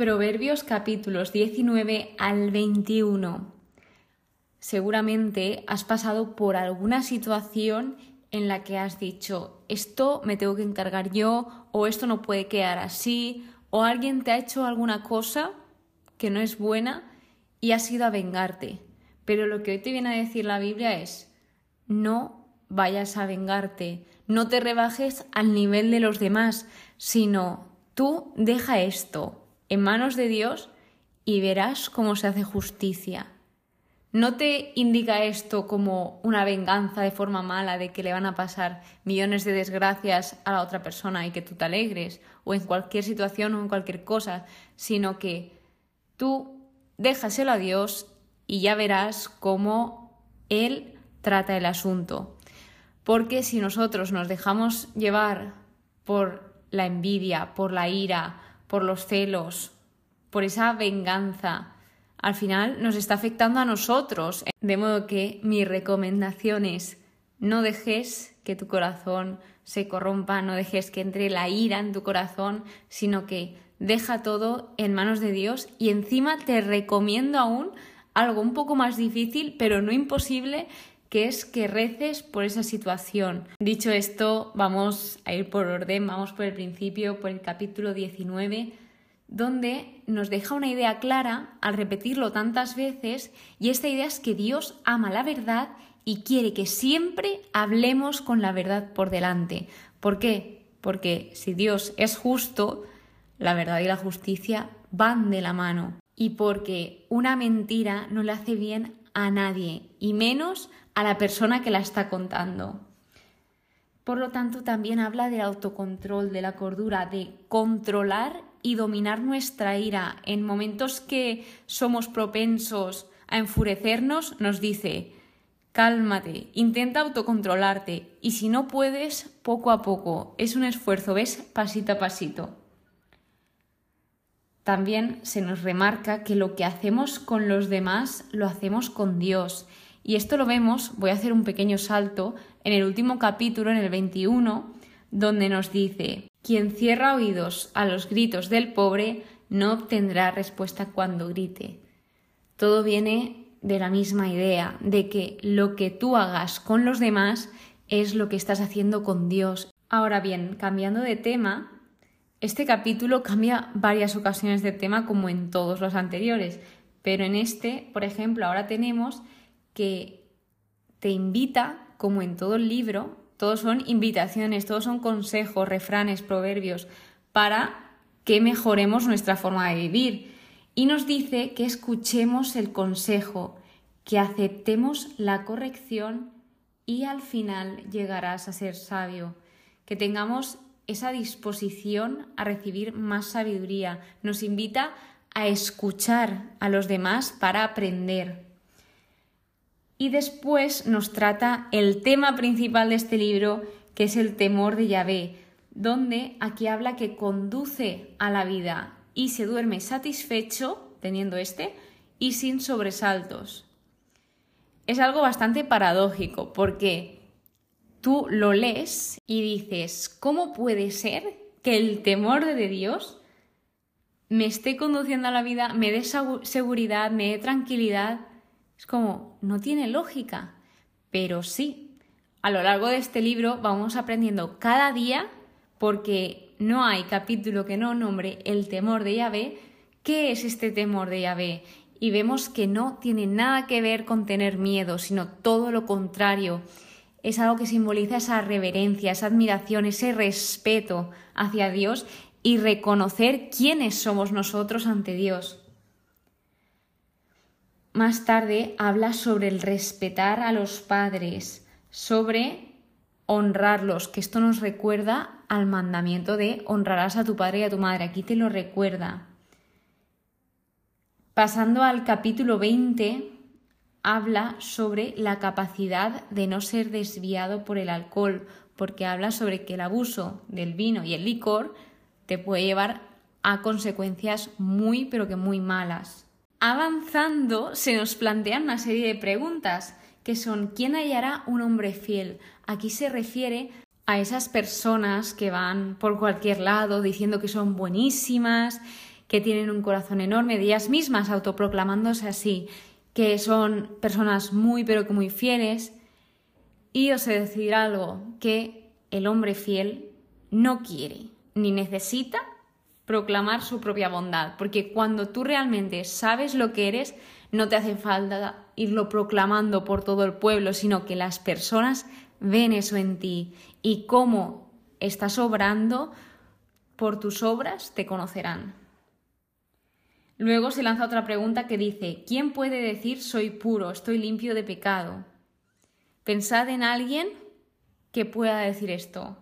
Proverbios capítulos 19 al 21. Seguramente has pasado por alguna situación en la que has dicho esto me tengo que encargar yo o esto no puede quedar así o alguien te ha hecho alguna cosa que no es buena y has ido a vengarte. Pero lo que hoy te viene a decir la Biblia es no vayas a vengarte, no te rebajes al nivel de los demás, sino tú deja esto, en manos de Dios y verás cómo se hace justicia. No te indica esto como una venganza de forma mala de que le van a pasar millones de desgracias a la otra persona y que tú te alegres, o en cualquier situación o en cualquier cosa, sino que tú déjaselo a Dios y ya verás cómo Él trata el asunto. Porque si nosotros nos dejamos llevar por la envidia, por la ira, por los celos, por esa venganza, al final nos está afectando a nosotros. De modo que mi recomendación es no dejes que tu corazón se corrompa, no dejes que entre la ira en tu corazón, sino que deja todo en manos de Dios y encima te recomiendo aún algo un poco más difícil, pero no imposible, que es que reces por esa situación. Dicho esto, vamos a ir por orden, vamos por el principio, por el capítulo 19, donde nos deja una idea clara al repetirlo tantas veces, y esta idea es que Dios ama la verdad y quiere que siempre hablemos con la verdad por delante. ¿Por qué? Porque si Dios es justo, la verdad y la justicia van de la mano. Y porque una mentira no le hace bien a nadie, y menos a la persona que la está contando. Por lo tanto, también habla del autocontrol, de la cordura, de controlar y dominar nuestra ira. En momentos que somos propensos a enfurecernos, nos dice, cálmate, intenta autocontrolarte y si no puedes, poco a poco. Es un esfuerzo, ves, pasito a pasito. También se nos remarca que lo que hacemos con los demás lo hacemos con Dios y esto lo vemos, voy a hacer un pequeño salto, en el último capítulo, en el 21, donde nos dice, quien cierra oídos a los gritos del pobre no obtendrá respuesta cuando grite. Todo viene de la misma idea, de que lo que tú hagas con los demás es lo que estás haciendo con Dios. Ahora bien, cambiando de tema, este capítulo cambia varias ocasiones de tema como en todos los anteriores, pero en este, por ejemplo, ahora tenemos que te invita, como en todo el libro, todos son invitaciones, todos son consejos, refranes, proverbios, para que mejoremos nuestra forma de vivir. Y nos dice que escuchemos el consejo, que aceptemos la corrección y al final llegarás a ser sabio, que tengamos esa disposición a recibir más sabiduría. Nos invita a escuchar a los demás para aprender. Y después nos trata el tema principal de este libro, que es el temor de Yahvé, donde aquí habla que conduce a la vida y se duerme satisfecho, teniendo este, y sin sobresaltos. Es algo bastante paradójico, porque tú lo lees y dices, ¿cómo puede ser que el temor de Dios me esté conduciendo a la vida, me dé seguridad, me dé tranquilidad? Es como, no tiene lógica, pero sí. A lo largo de este libro vamos aprendiendo cada día, porque no hay capítulo que no nombre el temor de Yahvé, qué es este temor de Yahvé. Y vemos que no tiene nada que ver con tener miedo, sino todo lo contrario. Es algo que simboliza esa reverencia, esa admiración, ese respeto hacia Dios y reconocer quiénes somos nosotros ante Dios. Más tarde habla sobre el respetar a los padres, sobre honrarlos, que esto nos recuerda al mandamiento de honrarás a tu padre y a tu madre. Aquí te lo recuerda. Pasando al capítulo 20, habla sobre la capacidad de no ser desviado por el alcohol, porque habla sobre que el abuso del vino y el licor te puede llevar a consecuencias muy, pero que muy malas. Avanzando, se nos plantean una serie de preguntas que son ¿quién hallará un hombre fiel? Aquí se refiere a esas personas que van por cualquier lado diciendo que son buenísimas, que tienen un corazón enorme, de ellas mismas autoproclamándose así, que son personas muy pero que muy fieles. Y os he de decir algo, que el hombre fiel no quiere ni necesita proclamar su propia bondad, porque cuando tú realmente sabes lo que eres, no te hace falta irlo proclamando por todo el pueblo, sino que las personas ven eso en ti y cómo estás obrando por tus obras te conocerán. Luego se lanza otra pregunta que dice, ¿quién puede decir soy puro, estoy limpio de pecado? Pensad en alguien que pueda decir esto.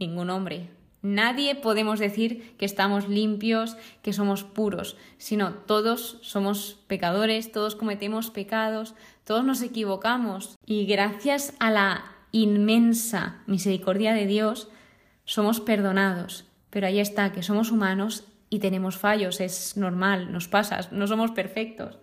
Ningún hombre. Nadie podemos decir que estamos limpios, que somos puros, sino todos somos pecadores, todos cometemos pecados, todos nos equivocamos y gracias a la inmensa misericordia de Dios somos perdonados. Pero ahí está, que somos humanos y tenemos fallos, es normal, nos pasa, no somos perfectos.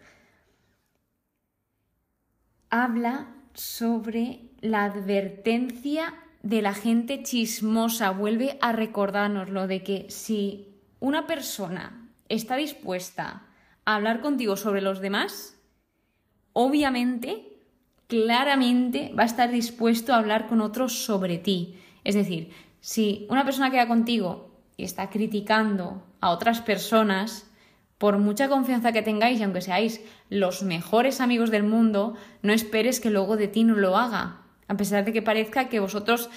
Habla sobre la advertencia de la gente chismosa, vuelve a recordarnos lo de que si una persona está dispuesta a hablar contigo sobre los demás, obviamente, claramente va a estar dispuesto a hablar con otros sobre ti. Es decir, si una persona queda contigo y está criticando a otras personas, por mucha confianza que tengáis y aunque seáis los mejores amigos del mundo, no esperes que luego de ti no lo haga, a pesar de que parezca que vosotros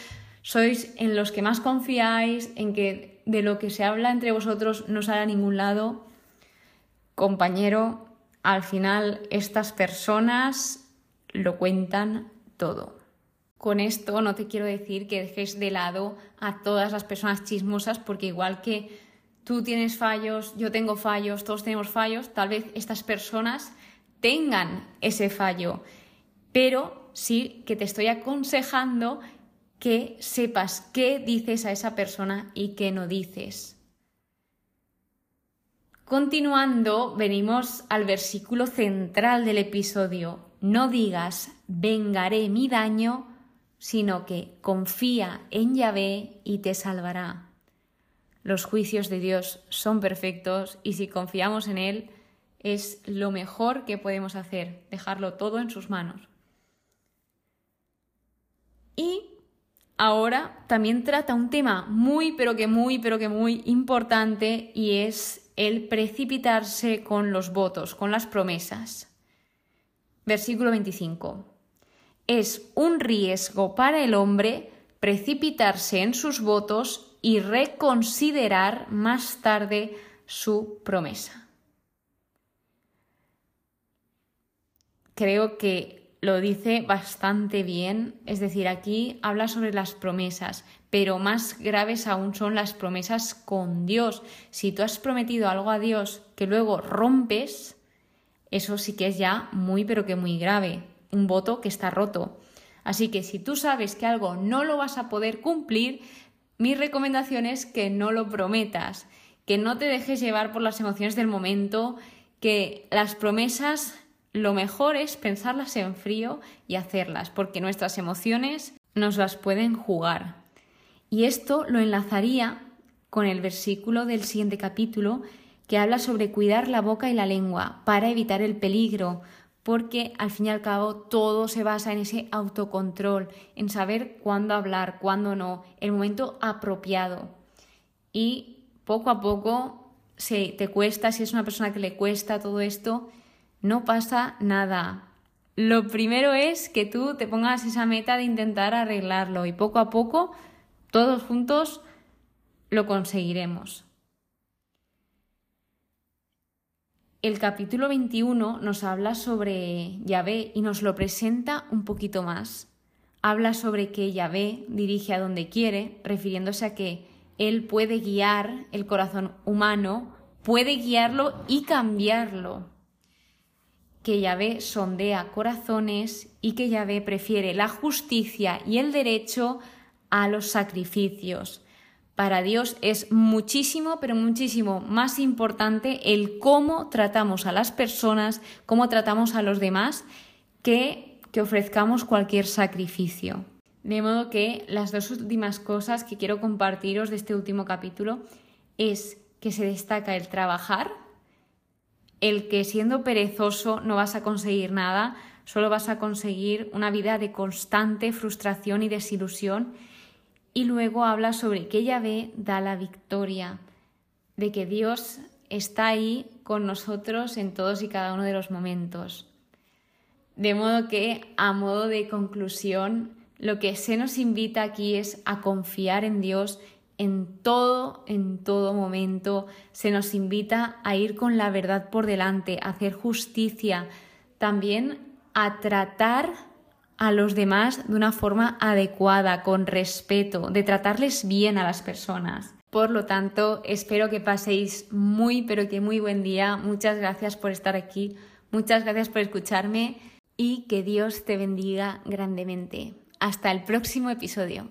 sois en los que más confiáis, en que de lo que se habla entre vosotros no sale a ningún lado, compañero, al final estas personas lo cuentan todo. Con esto no te quiero decir que dejes de lado a todas las personas chismosas, porque igual que tú tienes fallos, yo tengo fallos, todos tenemos fallos, tal vez estas personas tengan ese fallo, pero sí que te estoy aconsejando que sepas qué dices a esa persona y qué no dices. Continuando, venimos al versículo central del episodio. No digas, vengaré mi daño, sino que confía en Yahvé y te salvará. Los juicios de Dios son perfectos y si confiamos en Él es lo mejor que podemos hacer, dejarlo todo en sus manos. Y ahora también trata un tema muy, pero que muy, pero que muy importante y es el precipitarse con los votos, con las promesas. Versículo 25. Es un riesgo para el hombre precipitarse en sus votos y reconsiderar más tarde su promesa. Creo que lo dice bastante bien, es decir, aquí habla sobre las promesas, pero más graves aún son las promesas con Dios. Si tú has prometido algo a Dios que luego rompes, eso sí que es ya muy, pero que muy grave, un voto que está roto. Así que si tú sabes que algo no lo vas a poder cumplir, mi recomendación es que no lo prometas, que no te dejes llevar por las emociones del momento, que las promesas lo mejor es pensarlas en frío y hacerlas, porque nuestras emociones nos las pueden jugar. Y esto lo enlazaría con el versículo del siguiente capítulo que habla sobre cuidar la boca y la lengua para evitar el peligro, porque al fin y al cabo todo se basa en ese autocontrol, en saber cuándo hablar, cuándo no, el momento apropiado. Y poco a poco, si te cuesta, si es una persona que le cuesta todo esto, no pasa nada. Lo primero es que tú te pongas esa meta de intentar arreglarlo y poco a poco, todos juntos, lo conseguiremos. El capítulo 21 nos habla sobre Yahvé y nos lo presenta un poquito más. Habla sobre que Yahvé dirige a donde quiere, refiriéndose a que Él puede guiar el corazón humano, puede guiarlo y cambiarlo que Yahvé sondea corazones y que Yahvé prefiere la justicia y el derecho a los sacrificios. Para Dios es muchísimo, pero muchísimo más importante el cómo tratamos a las personas, cómo tratamos a los demás, que que ofrezcamos cualquier sacrificio. De modo que las dos últimas cosas que quiero compartiros de este último capítulo es que se destaca el trabajar, el que siendo perezoso no vas a conseguir nada, solo vas a conseguir una vida de constante frustración y desilusión. Y luego habla sobre que Yahvé da la victoria, de que Dios está ahí con nosotros en todos y cada uno de los momentos. De modo que, a modo de conclusión, lo que se nos invita aquí es a confiar en Dios en todo, en todo momento. Se nos invita a ir con la verdad por delante, a hacer justicia, también a tratar a los demás de una forma adecuada, con respeto, de tratarles bien a las personas. Por lo tanto, espero que paséis muy, pero que muy buen día. Muchas gracias por estar aquí, muchas gracias por escucharme y que Dios te bendiga grandemente. Hasta el próximo episodio.